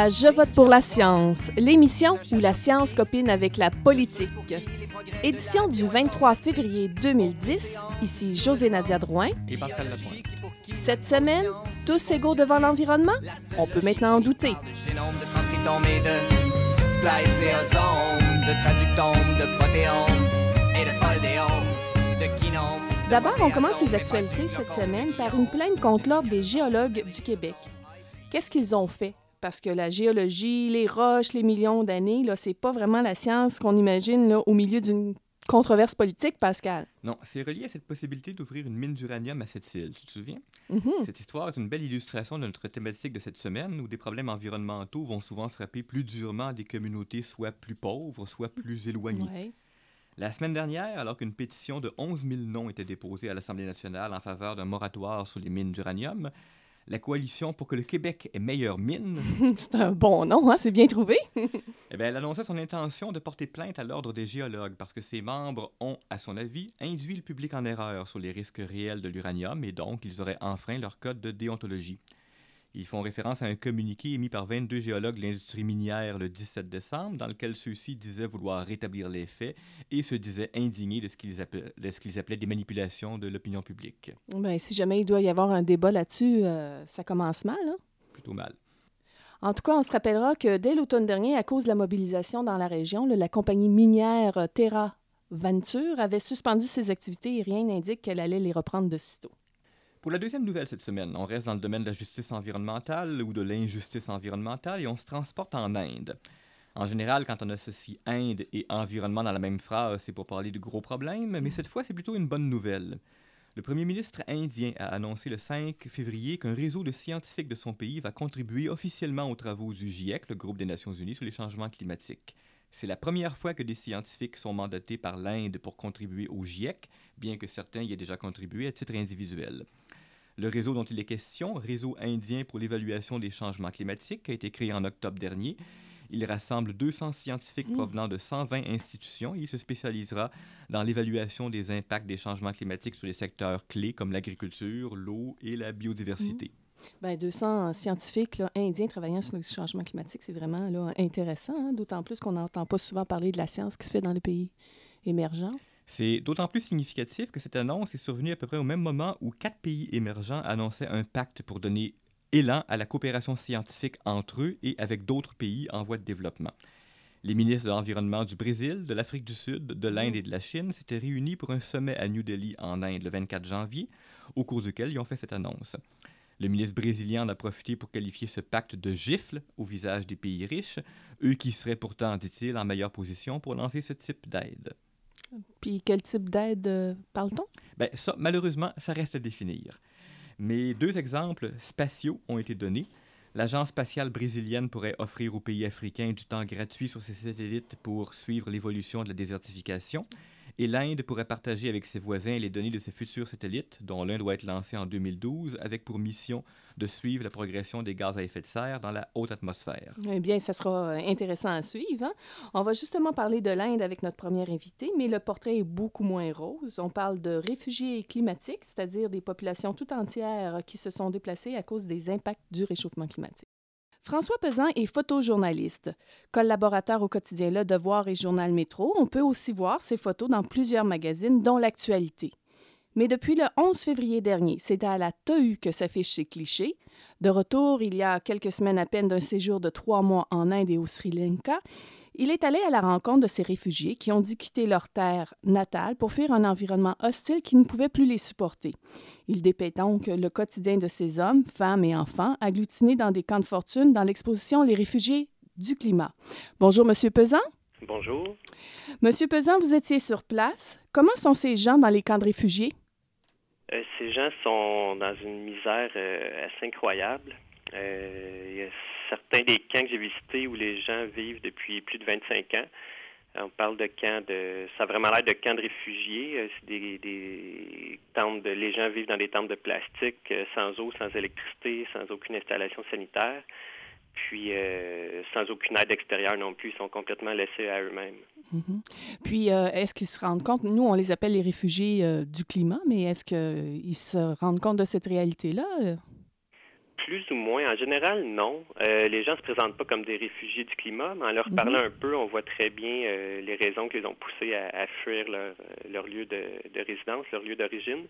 À Je vote pour la science, l'émission où la science copine avec la politique. Édition du 23 février 2010, ici José Nadia Drouin. Et Pascal Lapointe. Cette semaine, tous égaux devant l'environnement? On peut maintenant en douter. D'abord, on commence les actualités cette semaine par une plainte contre l'Ordre des géologues du Québec. Qu'est-ce qu'ils ont fait? Parce que la géologie, les roches, les millions d'années, là, c'est pas vraiment la science qu'on imagine là, au milieu d'une controverse politique, Pascal. Non, c'est relié à cette possibilité d'ouvrir une mine d'uranium à cette île, tu te souviens? Mhm. Cette histoire est une belle illustration de notre thématique de cette semaine où des problèmes environnementaux vont souvent frapper plus durement des communautés soit plus pauvres, soit plus éloignées. Ouais. La semaine dernière, alors qu'une pétition de 11 000 noms était déposée à l'Assemblée nationale en faveur d'un moratoire sur les mines d'uranium, la coalition pour que le Québec ait meilleure mine C'est un bon nom, hein? c'est bien trouvé. Eh bien, elle annonçait son intention de porter plainte à l'Ordre des géologues parce que ses membres ont, à son avis, induit le public en erreur sur les risques réels de l'uranium et donc ils auraient enfreint leur code de déontologie. Ils font référence à un communiqué émis par 22 géologues de l'industrie minière le 17 décembre, dans lequel ceux-ci disaient vouloir rétablir les faits et se disaient indignés de ce qu'ils appelaient, de ce qu'ils appelaient des manipulations de l'opinion publique. Ben, si jamais il doit y avoir un débat là-dessus, euh, ça commence mal. hein? Plutôt mal. En tout cas, on se rappellera que dès l'automne dernier, à cause de la mobilisation dans la région, là, la compagnie minière euh, Terra Venture avait suspendu ses activités et rien n'indique qu'elle allait les reprendre de sitôt. Pour la deuxième nouvelle cette semaine, on reste dans le domaine de la justice environnementale ou de l'injustice environnementale et on se transporte en Inde. En général, quand on associe Inde et environnement dans la même phrase, c'est pour parler de gros problèmes, mais cette fois, c'est plutôt une bonne nouvelle. Le premier ministre indien a annoncé le 5 février qu'un réseau de scientifiques de son pays va contribuer officiellement aux travaux du GIEC, le groupe des Nations Unies sur les changements climatiques. C'est la première fois que des scientifiques sont mandatés par l'Inde pour contribuer au GIEC, bien que certains y aient déjà contribué à titre individuel. Le réseau dont il est question, Réseau indien pour l'évaluation des changements climatiques, a été créé en octobre dernier. Il rassemble 200 scientifiques Mm. provenant de 120 institutions et il se spécialisera dans l'évaluation des impacts des changements climatiques sur les secteurs clés comme l'agriculture, l'eau et la biodiversité. Ben, 200 scientifiques là, indiens travaillant sur le changement climatique, c'est vraiment là, intéressant, hein, d'autant plus qu'on n'entend pas souvent parler de la science qui se fait dans les pays émergents. C'est d'autant plus significatif que cette annonce est survenue à peu près au même moment où quatre pays émergents annonçaient un pacte pour donner élan à la coopération scientifique entre eux et avec d'autres pays en voie de développement. Les ministres de l'Environnement du Brésil, de l'Afrique du Sud, de l'Inde et de la Chine s'étaient réunis pour un sommet à New Delhi en Inde le 24 janvier, au cours duquel ils ont fait cette annonce. Le ministre brésilien en a profité pour qualifier ce pacte de gifle au visage des pays riches, eux qui seraient pourtant, dit-il, en meilleure position pour lancer ce type d'aide. Puis quel type d'aide euh, parle-t-on? Ben, ça, malheureusement, ça reste à définir. Mais deux exemples spatiaux ont été donnés. L'Agence spatiale brésilienne pourrait offrir aux pays africains du temps gratuit sur ses satellites pour suivre l'évolution de la désertification. Et l'Inde pourrait partager avec ses voisins les données de ses futurs satellites, dont l'un doit être lancé en 2012, avec pour mission de suivre la progression des gaz à effet de serre dans la haute atmosphère. Eh bien, ça sera euh, intéressant à suivre. hein. On va justement parler de l'Inde avec notre premier invité, mais le portrait est beaucoup moins rose. On parle de réfugiés climatiques, c'est-à-dire des populations tout entières qui se sont déplacées à cause des impacts du réchauffement climatique. François Pesan est photojournaliste. Collaborateur au quotidien Le Devoir et Journal Métro, on peut aussi voir ses photos dans plusieurs magazines, dont l'Actualité. Mais depuis le 11 février dernier, c'est à la TAU que s'affiche ses clichés. De retour, il y a quelques semaines à peine d'un séjour de trois mois en Inde et au Sri Lanka, il est allé à la rencontre de ces réfugiés qui ont dû quitter leur terre natale pour fuir un environnement hostile qui ne pouvait plus les supporter. Il dépeint donc le quotidien de ces hommes, femmes et enfants agglutinés dans des camps de fortune dans l'exposition Les réfugiés du climat. Bonjour, Monsieur Pesan. Bonjour. Monsieur Pesan, vous étiez sur place. Comment sont ces gens dans les camps de réfugiés? Euh, ces gens sont dans une misère euh, assez incroyable. Euh, certains des camps que j'ai visités où les gens vivent depuis plus de 25 ans. On parle de camps de. Ça a vraiment l'air de camps de réfugiés. Euh, C'est des, des tentes de. Les gens vivent dans des tentes de plastique, euh, sans eau, sans électricité, sans aucune installation sanitaire. Puis euh, sans aucune aide extérieure non plus. Ils sont complètement laissés à eux-mêmes. Mhm. Puis, euh, est-ce qu'ils se rendent compte, nous, on les appelle les réfugiés euh, du climat, mais est-ce qu'ils se rendent compte de cette réalité-là? Euh, plus ou moins. En général, non. Euh, les gens se présentent pas comme des réfugiés du climat, mais en leur Mhm. parlant un peu, on voit très bien euh, les raisons qui les ont poussés à, à fuir leur, leur lieu de, de résidence, leur lieu d'origine.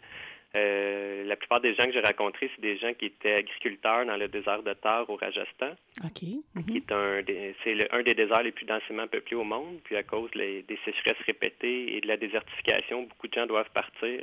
Euh, la plupart des gens que j'ai rencontrés, c'est des gens qui étaient agriculteurs dans le désert de Thar au Rajasthan, OK. Mhm. qui est un des, c'est un des déserts les plus densément peuplés au monde. Puis à cause les- des sécheresses répétées la désertification, beaucoup de gens doivent partir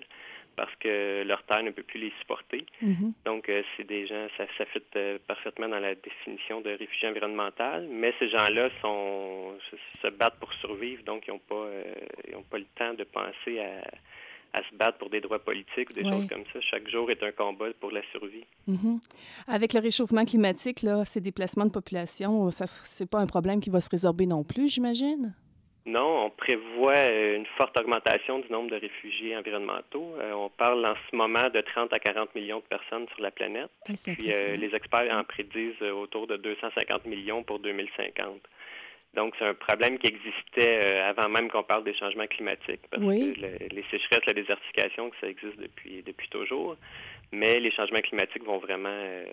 parce que leur terre ne peut plus les supporter. Mhm. Donc, euh, c'est des gens, ça, ça fit euh, parfaitement dans la définition de réfugié environnemental, mais ces gens-là sont se, battent pour survivre, donc ils n'ont pas, euh, ils ont pas le temps de penser à, à se battre pour des droits politiques ou des Ouais. choses comme ça. Chaque jour est un combat pour la survie. Mhm. Avec le réchauffement climatique, là, ces déplacements de population, ça c'est pas un problème qui va se résorber non plus, j'imagine? Non, on prévoit euh, une forte augmentation du nombre de réfugiés environnementaux. Euh, on parle en ce moment de 30 à 40 millions de personnes sur la planète. Ah, Puis euh, les experts en prédisent autour de 250 millions pour 2050. Donc, c'est un problème qui existait euh, avant même qu'on parle des changements climatiques, parce Oui. que le- les sécheresses, la désertification, ça existe depuis, depuis toujours. Mais les changements climatiques vont vraiment euh,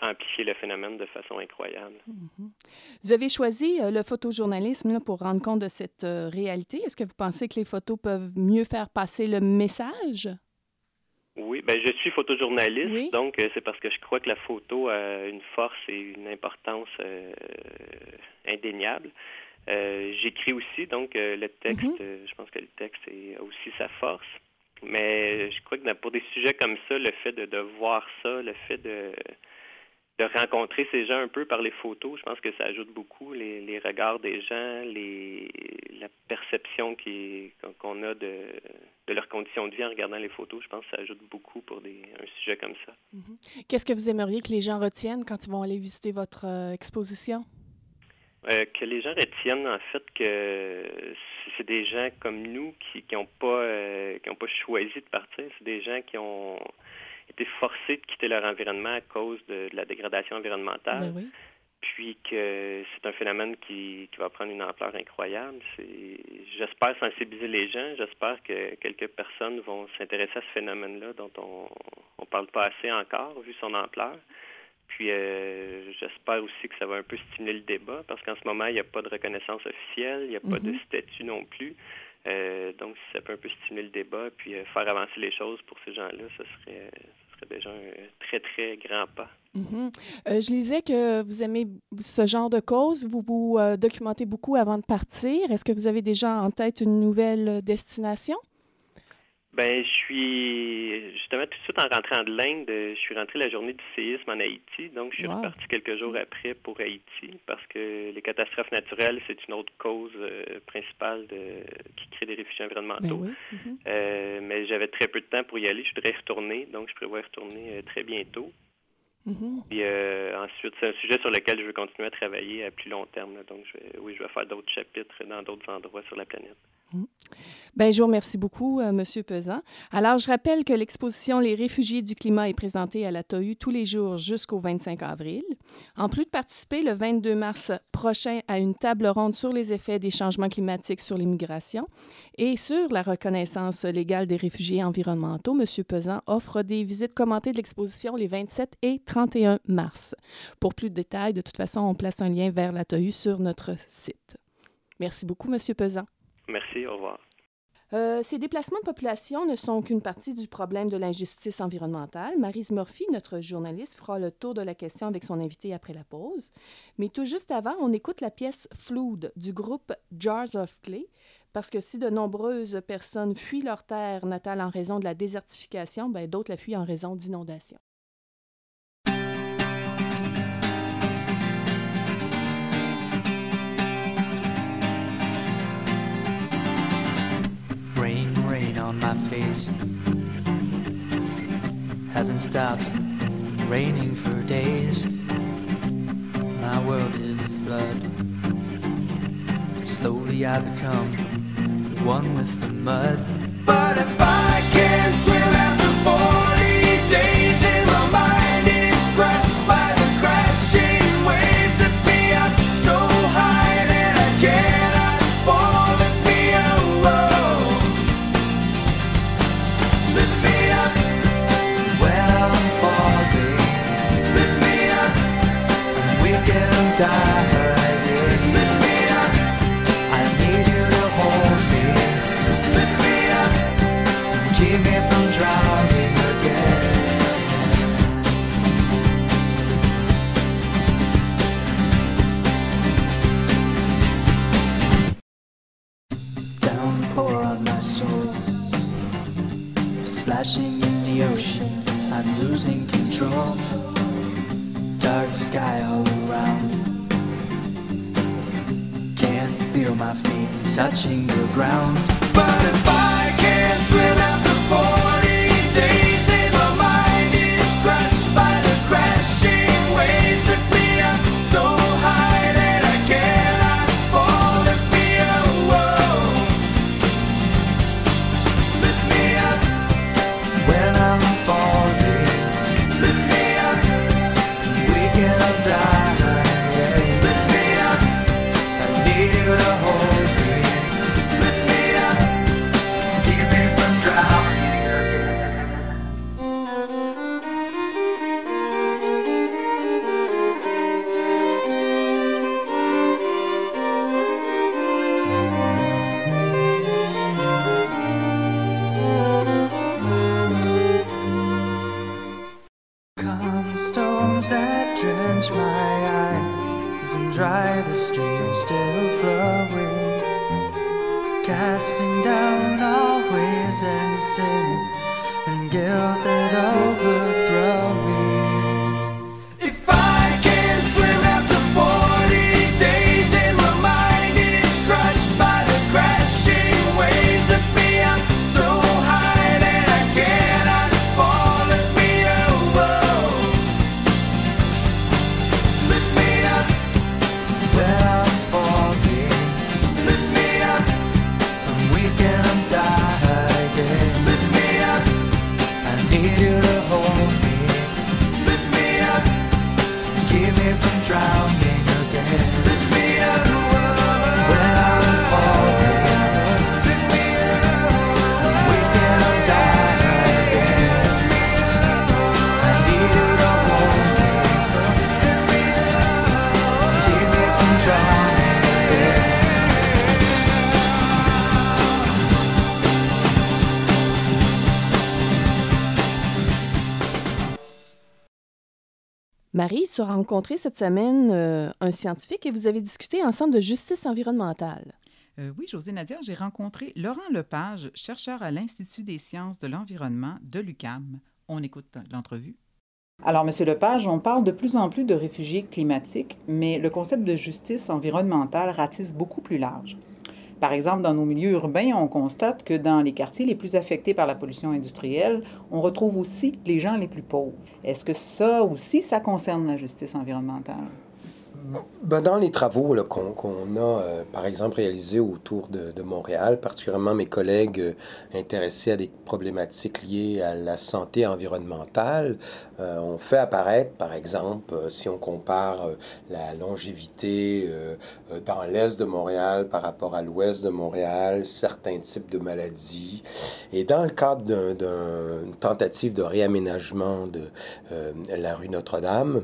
amplifier le phénomène de façon incroyable. Vous avez choisi euh, le photojournalisme là, pour rendre compte de cette euh, réalité. Est-ce que vous pensez que les photos peuvent mieux faire passer le message? Oui, ben je suis photojournaliste, Oui. donc euh, c'est parce que je crois que la photo a une force et une importance euh, indéniable. Euh, J'écris aussi, donc le texte, Mhm. je pense que le texte est- a aussi sa force. Mais je crois que pour des sujets comme ça, le fait de, de voir ça, le fait de, de rencontrer ces gens un peu par les photos, je pense que ça ajoute beaucoup les, les regards des gens, les, la perception qu'on a de, de leurs conditions de vie en regardant les photos. Je pense que ça ajoute beaucoup pour des, un sujet comme ça. Qu'est-ce que vous aimeriez que les gens retiennent quand ils vont aller visiter votre euh, exposition? Euh, que les gens retiennent en fait que c'est des gens comme nous qui qui ont pas euh, qui ont pas choisi de partir, c'est des gens qui ont été forcés de quitter leur environnement à cause de, de la dégradation environnementale, Ben oui. puis que c'est un phénomène qui, qui va prendre une ampleur incroyable. J'espère sensibiliser les gens, j'espère que quelques personnes vont s'intéresser à ce phénomène-là dont on on parle pas assez encore vu son ampleur. Puis euh, j'espère aussi que ça va un peu stimuler le débat parce qu'en ce moment, il n'y a pas de reconnaissance officielle, il n'y a pas de Mhm. statut non plus. Euh, donc, si ça peut un peu stimuler le débat puis euh, faire avancer les choses pour ces gens-là, ce serait, serait déjà un très, très grand pas. Mhm. Euh, je lisais que vous aimez ce genre de cause. Vous vous euh, documentez beaucoup avant de partir. Est-ce que vous avez déjà en tête une nouvelle destination? Ben, je suis justement tout de suite en rentrant de l'Inde, euh, je suis rentré la journée du séisme en Haïti, donc je suis Wow. reparti quelques jours après pour Haïti parce que les catastrophes naturelles, c'est une autre cause euh, principale de, qui crée des réfugiés environnementaux. Ben oui. Mhm. Euh, mais j'avais très peu de temps pour y aller. Je voudrais y retourner, donc je prévois y retourner très bientôt. Mhm. Puis euh, ensuite, c'est un sujet sur lequel je veux continuer à travailler à plus long terme. là. Donc, je vais- oui, je vais faire d'autres chapitres dans d'autres endroits sur la planète. Ben, je vous remercie beaucoup, euh, Monsieur Pesant. Alors, je rappelle que l'exposition Les réfugiés du climat est présentée à la TOU tous les jours jusqu'au 25 avril. En plus de participer le 22 mars prochain à une table ronde sur les effets des changements climatiques sur l'immigration et sur la reconnaissance légale des réfugiés environnementaux, Monsieur Pesant offre des visites commentées de l'exposition les 27 et 31 mars. Pour plus de détails, de toute façon, on place un lien vers la TOU sur notre site. Merci beaucoup, Monsieur Pesant. Merci, au revoir. Euh, ces déplacements de population ne sont qu'une partie du problème de l'injustice environnementale. Marise Murphy, notre journaliste, fera le tour de la question avec son invité après la pause. Mais tout juste avant, on écoute la pièce Flood du groupe Jars of Clay, parce que si de nombreuses personnes fuient leur terre natale en raison de la désertification, ben, d'autres la fuient en raison d'inondations. My face. Hasn't stopped raining for days. My world is a flood. But slowly I become one with the mud. But if I can't swim after die. As rencontré cette semaine euh, un scientifique et vous avez discuté ensemble de justice environnementale. Euh, oui, José Nadia, j'ai rencontré Laurent Lepage, chercheur à l'Institut des sciences de l'environnement de l'UCAM. On écoute l'entrevue. Alors, Monsieur Lepage, on parle de plus en plus de réfugiés climatiques, mais le concept de justice environnementale ratisse beaucoup plus large. Par exemple, dans nos milieux urbains, on constate que dans les quartiers les plus affectés par la pollution industrielle, on retrouve aussi les gens les plus pauvres. Est-ce que ça aussi, ça concerne la justice environnementale? Ben, dans les travaux qu'on a, euh, par exemple, réalisés autour de, Montréal, particulièrement mes collègues euh, intéressés à des problématiques liées à la santé environnementale, euh, on fait apparaître, par exemple, euh, si on compare la longévité dans l'est de Montréal par rapport à l'ouest de Montréal, certains types de maladies. Et dans le cadre d'un- d'un- d'une tentative de réaménagement de la rue Notre-Dame,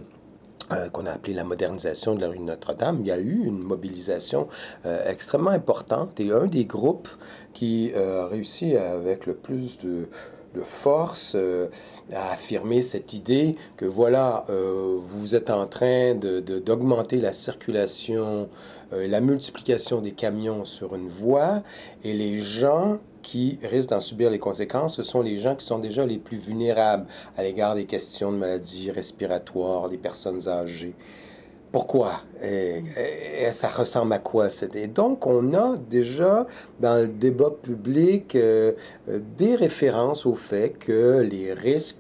euh, qu'on a appelé la modernisation de la rue Notre-Dame, il y a eu une mobilisation euh, extrêmement importante et un des groupes qui euh, a réussi avec le plus de, force à affirmer cette idée que voilà, vous êtes en train de- de- d'augmenter la circulation, la multiplication des camions sur une voie et les gens qui risquent d'en subir les conséquences, ce sont les gens qui sont déjà les plus vulnérables à l'égard des questions de maladies respiratoires, des personnes âgées. Pourquoi? Et, et- et ça ressemble à quoi? Et donc, on a déjà dans le débat public euh, euh, des références au fait que les risques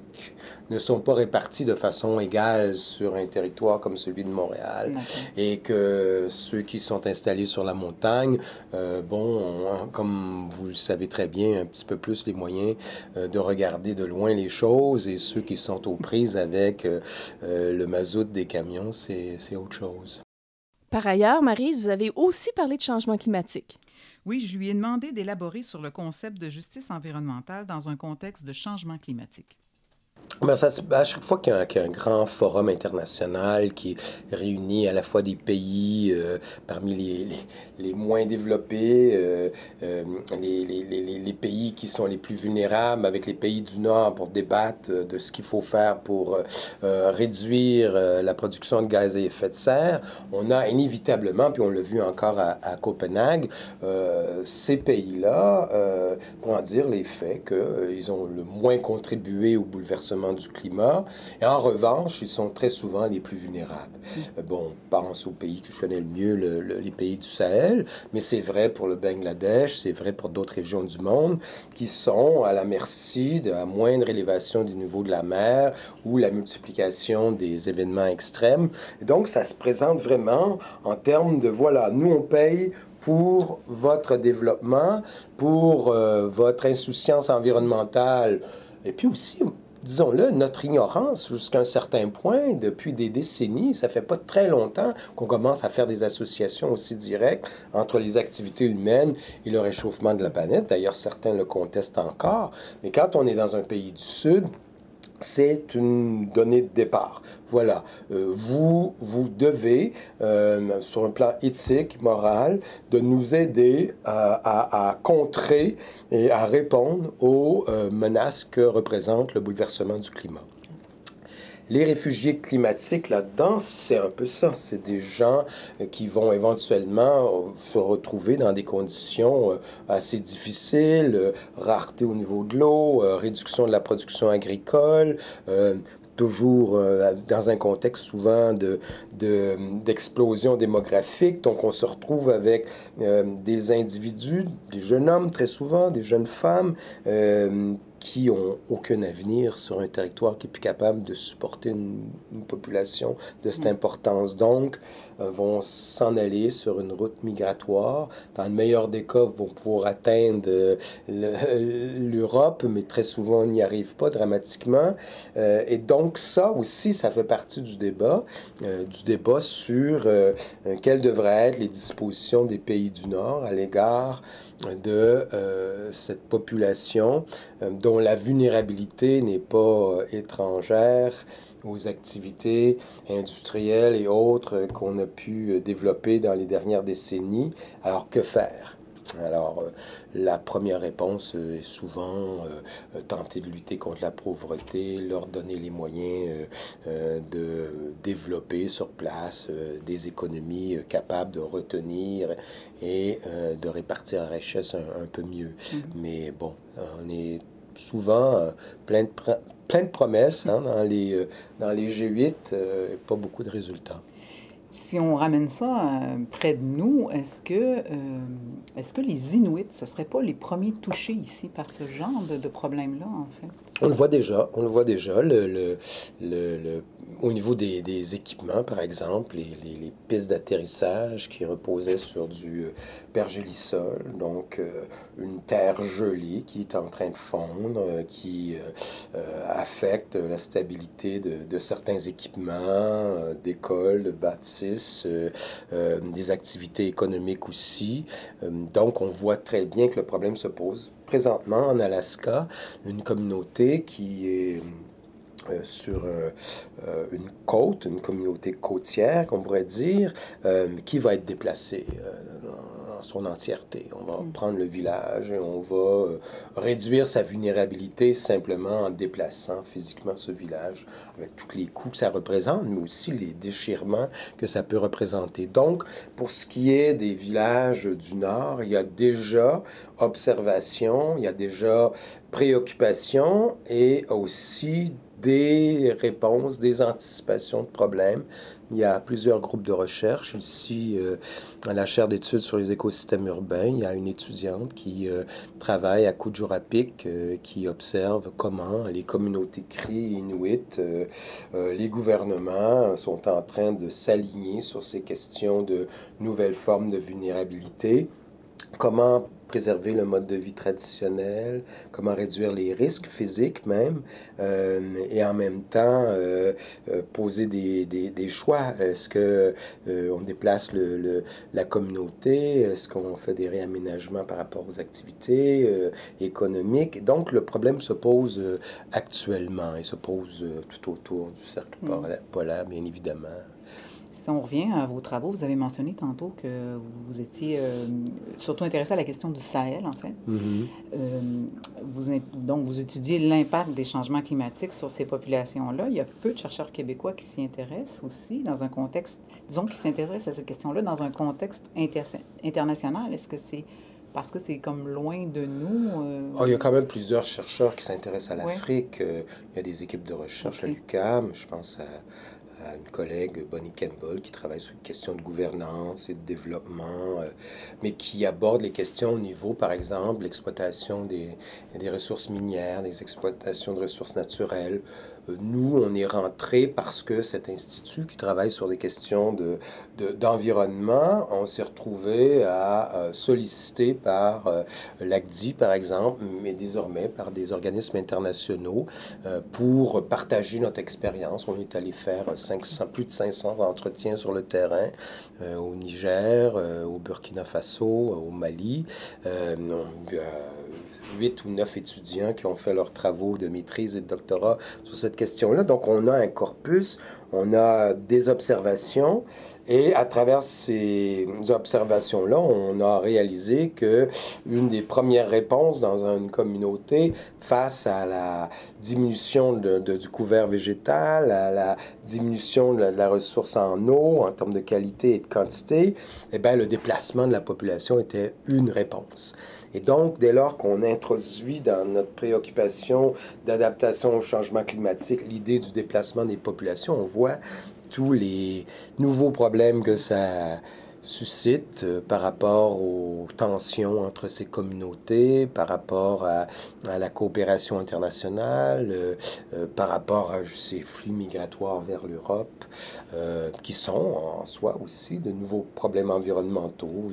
ne sont pas répartis de façon égale sur un territoire comme celui de Montréal et que ceux qui sont installés sur la montagne, euh, bon, ont, comme vous le savez très bien, un petit peu plus les moyens euh, de regarder de loin les choses et ceux qui sont aux prises avec euh, le mazout des camions, c'est c'est autre chose. Par ailleurs, Marie, vous avez aussi parlé de changement climatique. Oui, je lui ai demandé d'élaborer sur le concept de justice environnementale dans un contexte de changement climatique. Ben, ça, à chaque fois qu'il y, a un- grand forum international qui réunit à la fois des pays euh, parmi les, les- moins développés, euh, euh, les, les- pays qui sont les plus vulnérables avec les pays du Nord pour débattre de ce qu'il faut faire pour réduire la production de gaz à effet de serre, on a inévitablement, puis on l'a vu encore à, à Copenhague, ces pays-là, euh, comment dire, les faits qu'ils ont le moins contribué au bouleversement du climat. Et en revanche, ils sont très souvent les plus vulnérables. Euh, Bon, on pense aux pays que je connais le mieux, le- le- les pays du Sahel, mais c'est vrai pour le Bangladesh, c'est vrai pour d'autres régions du monde qui sont à la merci de la moindre élévation du niveau de la mer ou la multiplication des événements extrêmes. Et donc, ça se présente vraiment en termes de, voilà, nous, on paye pour votre développement, pour euh, votre insouciance environnementale, et puis aussi, disons-le, notre ignorance jusqu'à un certain point, depuis des décennies, ça fait pas très longtemps qu'on commence à faire des associations aussi directes entre les activités humaines et le réchauffement de la planète. D'ailleurs, certains le contestent encore. Mais quand on est dans un pays du Sud, c'est une donnée de départ. Voilà, Euh, vous, vous devez, euh, sur un plan éthique, moral, de nous aider à, à- à contrer et à répondre aux euh, menaces que représente le bouleversement du climat. Les réfugiés climatiques, là-dedans, c'est un peu ça. C'est des gens euh, qui vont éventuellement euh, se retrouver dans des conditions euh, assez difficiles, rareté au niveau de l'eau, réduction de la production agricole, toujours dans un contexte souvent de, de- d'explosion démographique. Donc, on se retrouve avec des individus, des jeunes hommes très souvent, des jeunes femmes, qui ont aucun avenir sur un territoire qui est plus capable de supporter une, une population de cette importance. Donc, euh, vont s'en aller sur une route migratoire. Dans le meilleur des cas, vont pouvoir atteindre euh, le- l'Europe, mais très souvent, on n'y arrive pas dramatiquement. Euh, et donc, ça aussi, ça fait partie du débat, du débat sur quelles devraient être les dispositions des pays du Nord à l'égard de euh, cette population euh, dont la vulnérabilité n'est pas euh, étrangère aux activités industrielles et autres qu'on a pu développer dans les dernières décennies. Alors, que faire? Alors, euh, la première réponse euh, est souvent euh, tenter de lutter contre la pauvreté, leur donner les moyens de développer sur place des économies capables de retenir et de répartir la richesse un, un peu mieux. Mais bon, on est souvent plein, de pr- plein de promesses hein, dans, les, dans les G8, euh, et pas beaucoup de résultats. Si on ramène ça euh, près de nous, est-ce que, euh, est-ce que les Inuits, ce ne seraient pas les premiers touchés ici par ce genre de, problème-là, en fait? On le voit déjà, on le voit déjà, au niveau des, équipements, par exemple, les, les- pistes d'atterrissage qui reposaient sur du euh, pergélisol, donc euh, une terre gelée qui est en train de fondre, euh, qui affecte la stabilité de, de certains équipements, d'écoles, de bâtisses, des activités économiques aussi. Donc, on voit très bien que le problème se pose présentement en Alaska, une communauté qui est euh, sur euh, euh, une côte, une communauté côtière, qu'on pourrait dire, euh, qui va être déplacée dans son entièreté. On va prendre le village et on va réduire sa vulnérabilité simplement en déplaçant physiquement ce village, avec tous les coûts que ça représente, mais aussi les déchirements que ça peut représenter. Donc, pour ce qui est des villages du Nord, il y a déjà observation, il y a déjà préoccupation et aussi des réponses, des anticipations de problèmes. Il y a plusieurs groupes de recherche. Ici, euh, à la chaire d'études sur les écosystèmes urbains, il y a une étudiante qui euh, travaille à Kujurapik, euh, qui observe comment les communautés cri inuit, euh, les gouvernements sont en train de s'aligner sur ces questions de nouvelles formes de vulnérabilité. comment préserver le mode de vie traditionnel, comment réduire les risques physiques même, euh, et en même temps euh, euh, poser des, des, des choix. Est-ce que euh, on déplace le, le- la communauté? Est-ce qu'on fait des réaménagements par rapport aux activités économiques? Donc le problème se pose actuellement et se pose tout autour du cercle Mm. pola- polaire, bien évidemment. Si on revient à vos travaux, vous avez mentionné tantôt que vous étiez euh, surtout intéressé à la question du Sahel, en fait. Mhm. Euh, vous, donc, vous étudiez l'impact des changements climatiques sur ces populations-là. Il y a peu de chercheurs québécois qui s'y intéressent aussi dans un contexte, disons, qui s'intéressent à cette question-là dans un contexte inter- international. Est-ce que c'est parce que c'est comme loin de nous? euh, Ah, il y a quand même plusieurs chercheurs qui s'intéressent à l'Afrique. Il y a des équipes de recherche à Ok. l'UQAM. Je pense à, une collègue, Bonnie Campbell, qui travaille sur les questions de gouvernance et de développement, euh, mais qui aborde les questions au niveau, par exemple, l'exploitation des, des ressources minières, des exploitations de ressources naturelles. Nous, on est rentré parce que cet institut qui travaille sur des questions de, de- d'environnement, on s'est retrouvé à euh, solliciter par euh, l'ACDI, par exemple, mais désormais par des organismes internationaux euh, pour partager notre expérience. On est allé faire 500, plus de 500 entretiens sur le terrain au Niger, au Burkina Faso, au Mali. Huit ou neuf étudiants qui ont fait leurs travaux de maîtrise et de doctorat sur cette question-là. Donc, on a un corpus, on a des observations, et à travers ces observations-là, on a réalisé que une des premières réponses dans une communauté face à la diminution du couvert végétal, à la diminution de la, de la ressource en eau en termes de qualité et de quantité, eh bien, le déplacement de la population était une réponse. Et donc, dès lors qu'on introduit dans notre préoccupation d'adaptation au changement climatique l'idée du déplacement des populations, on voit tous les nouveaux problèmes que ça suscite euh, par rapport aux tensions entre ces communautés, par rapport à, la coopération internationale, euh, euh, par rapport à ces flux migratoires vers l'Europe, qui sont en soi aussi de nouveaux problèmes environnementaux,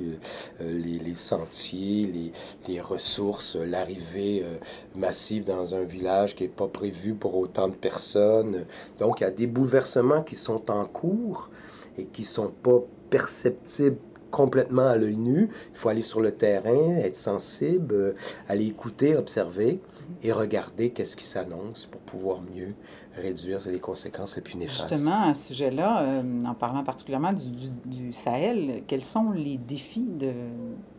les, sentiers, les, les ressources, l'arrivée massive dans un village qui n'est pas prévu pour autant de personnes. Donc, il y a des bouleversements qui sont en cours et qui sont pas perceptibles complètement à l'œil nu. Il faut aller sur le terrain, être sensible, euh, aller écouter, observer et regarder qu'est-ce qui s'annonce pouvoir mieux réduire les conséquences les plus néfastes. Justement, à ce sujet-là, euh, en parlant particulièrement du, du- du Sahel, quels sont les défis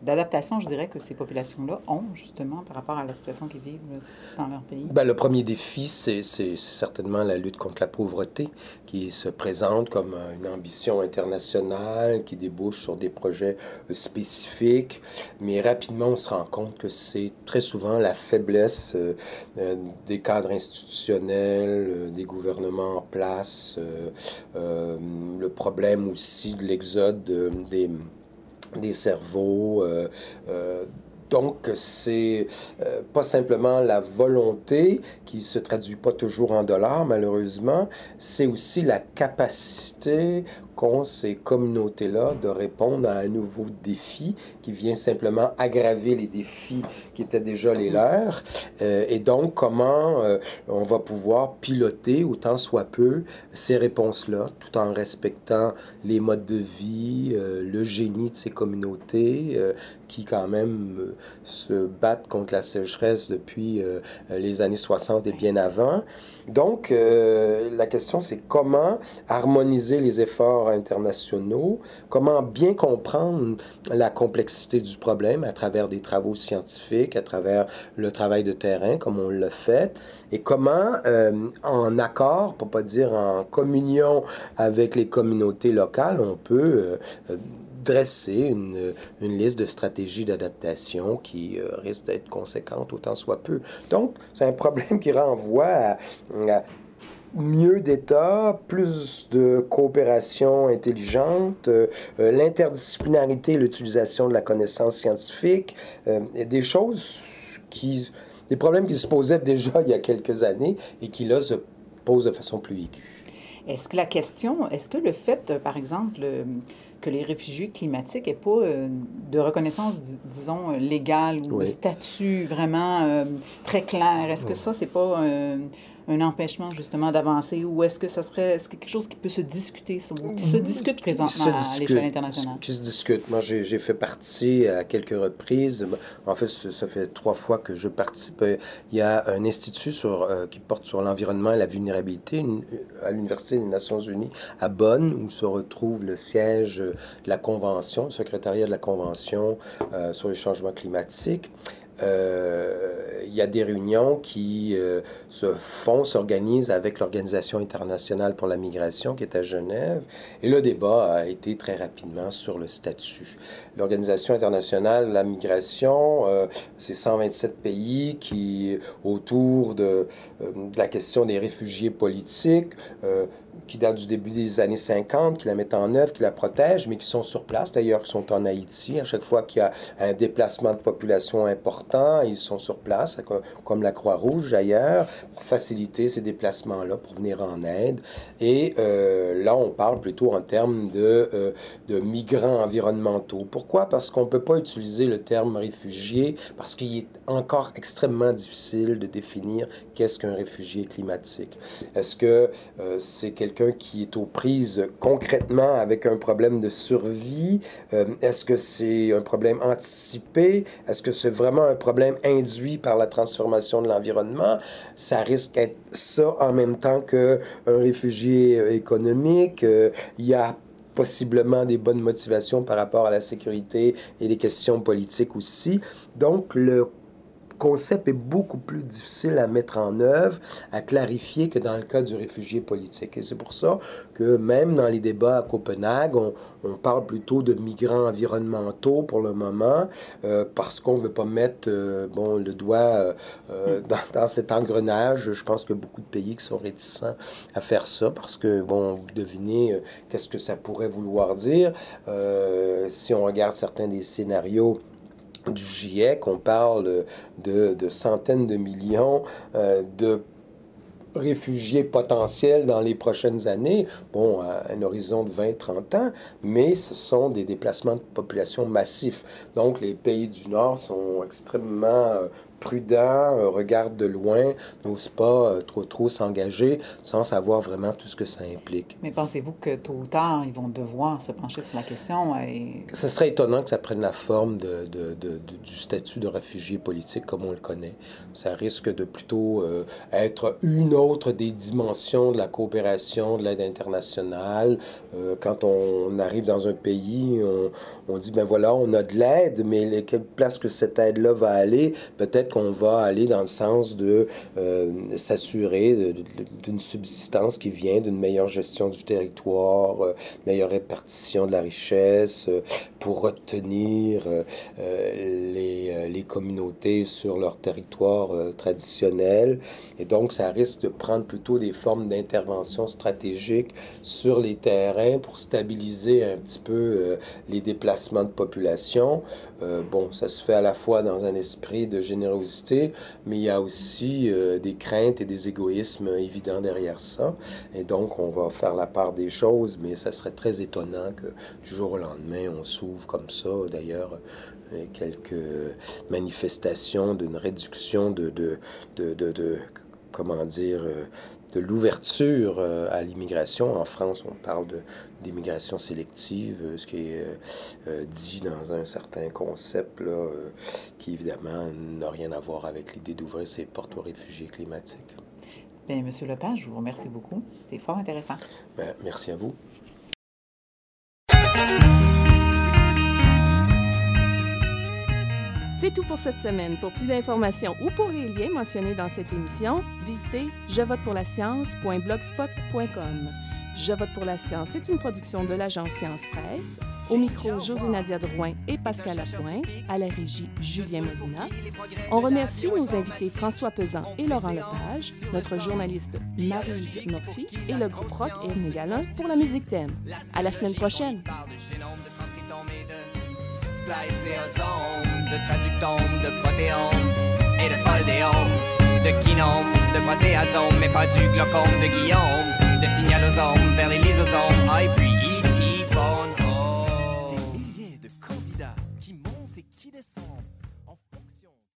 d'adaptation, je dirais, que ces populations-là ont, justement, par rapport à la situation qu'ils vivent dans leur pays? Ben, le premier défi, c'est certainement la lutte contre la pauvreté qui se présente comme une ambition internationale, qui débouche sur des projets euh, spécifiques, mais rapidement on se rend compte que c'est très souvent la faiblesse euh, euh, des cadres institutionnels, euh, des gouvernements en place, euh, euh, le problème aussi de l'exode des cerveaux. Donc, c'est euh, pas simplement la volonté qui se traduit pas toujours en dollars, malheureusement, c'est aussi la capacité qu'ont ces communautés-là de répondre à un nouveau défi qui vient simplement aggraver les défis qui étaient déjà les leurs. Euh, et donc, comment euh, on va pouvoir piloter autant soit peu ces réponses-là, tout en respectant les modes de vie, euh, le génie de ces communautés, qui quand même euh, se battent contre la sécheresse depuis euh, les années 60 et bien avant. Donc, euh, la question, c'est comment harmoniser les efforts internationaux, comment bien comprendre la complexité du problème à travers des travaux scientifiques, à travers le travail de terrain, comme on l'a fait, et comment, euh, en accord, pour pas dire en communion avec les communautés locales, on peut euh, dresser une, une liste de stratégies d'adaptation qui euh, risque d'être conséquente autant soit peu. Donc, c'est un problème qui renvoie à, mieux d'État, plus de coopération intelligente, euh, euh, l'interdisciplinarité l'utilisation de la connaissance scientifique, euh, des choses qui... des problèmes qui se posaient déjà il y a quelques années et qui là se posent de façon plus aiguë. Est-ce que la question, est-ce que le fait, par exemple, que les réfugiés climatiques n'aient pas euh, de reconnaissance, dis- disons, euh, légale ou de statut vraiment euh, très clair. Est-ce que ça, c'est pas un empêchement justement d'avancer ou est-ce que ça serait est-ce que quelque chose qui peut se discuter, qui se discute présentement se à l'échelle internationale? Qui se discute. Moi, j'ai fait partie à quelques reprises. En fait, ça ça fait trois fois que je participe. Il y a un institut sur, euh, qui porte sur l'environnement et la vulnérabilité une- à l'Université des Nations Unies à Bonn, où se retrouve le siège de la Convention, le secrétariat de la Convention euh, sur les changements climatiques. Euh, il y a des réunions qui euh, se font, s'organisent avec l'Organisation internationale pour la migration qui est à Genève. Et le débat a été très rapidement sur le statut. L'Organisation internationale de la migration, euh, c'est 127 pays qui, autour de, euh, de la question des réfugiés politiques, qui date du début des années 50, qui la mettent en œuvre, qui la protègent, mais qui sont sur place, d'ailleurs, qui sont en Haïti. À chaque fois qu'il y a un déplacement de population important, ils sont sur place, co- comme la Croix-Rouge d'ailleurs, pour faciliter ces déplacements-là, pour venir en aide. Et euh, là, on parle plutôt en termes de, euh, de migrants environnementaux. Pourquoi? Parce qu'on ne peut pas utiliser le terme réfugié, parce qu'il est encore extrêmement difficile de définir qu'est-ce qu'un réfugié climatique. Est-ce que euh, c'est quelqu'un qui est aux prises concrètement avec un problème de survie? Est-ce que c'est un problème anticipé? Est-ce que c'est vraiment un problème induit par la transformation de l'environnement? Ça risque d'être ça en même temps qu'un réfugié euh, économique. Euh, Il y a possiblement des bonnes motivations par rapport à la sécurité et les questions politiques aussi. Donc, le concept est beaucoup plus difficile à mettre en œuvre, à clarifier que dans le cas du réfugié politique. Et c'est pour ça que même dans les débats à Copenhague, on, on parle plutôt de migrants environnementaux pour le moment, euh, parce qu'on ne veut pas mettre euh, bon, le doigt euh, euh, dans, dans cet engrenage. Je pense que beaucoup de pays qui sont réticents à faire ça, parce que, bon, vous devinez qu'est-ce que ça pourrait vouloir dire. Si on regarde certains des scénarios du GIEC, on parle de, de centaines de millions euh, de réfugiés potentiels dans les prochaines années, bon, à un horizon de 20-30 ans, mais ce sont des déplacements de population massifs. Donc, les pays du Nord sont extrêmement prudents, euh, regardent de loin, n'osent pas euh, trop trop s'engager sans savoir vraiment tout ce que ça implique. Mais pensez-vous que tôt ou tard, ils vont devoir se pencher sur la question et Ce serait étonnant que ça prenne la forme de, de- de- du statut de réfugié politique comme on le connaît. Ça risque de plutôt euh, être une autre des dimensions de la coopération, de l'aide internationale. Euh, quand on arrive dans un pays, on, on dit, ben voilà, on a de l'aide, mais quelle place que cette aide-là va aller, peut-être qu'on va aller dans le sens de euh, s'assurer d'une subsistance qui vient d'une meilleure gestion du territoire, euh, meilleure répartition de la richesse, euh, pour retenir les, les communautés sur leur territoire traditionnel. Et donc, ça risque de prendre plutôt des formes d'intervention stratégique sur les terrains pour stabiliser un petit peu les déplacements de population. Euh, bon, ça se fait à la fois dans un esprit de générosité, mais il y a aussi euh, des craintes et des égoïsmes évidents derrière ça. Et donc, on va faire la part des choses, mais ça serait très étonnant que du jour au lendemain, on s'ouvre comme ça. D'ailleurs, quelques manifestations d'une réduction de, de, de, de- de- comment dire, euh, de l'ouverture euh, à l'immigration. En France, on parle d'immigration sélective, euh, ce qui est euh, dit dans un certain concept là, euh, qui évidemment n'a rien à voir avec l'idée d'ouvrir ses portes aux réfugiés climatiques. Bien, Monsieur Lepage, je vous remercie beaucoup. C'est fort intéressant. Ben, merci à vous. C'est tout pour cette semaine. Pour plus d'informations ou pour les liens mentionnés dans cette émission, visitez jevotepourlascience.blogspot.com. Je vote pour la science est une production de l'agence Science Presse. Au micro, José Nadia Drouin et Pascal Lapointe. À la régie, Julien Molina. On remercie nos invités François Pesan et Laurent Lepage, notre journaliste Marie Murphy et le groupe rock Erne Galin pour la musique thème. À la semaine prochaine de traductome, de protéome et de foldéome, de quinome, de protéasome, mais pas du glaucome de Guillaume, de signalosome vers les lysosomes, ah, et puis.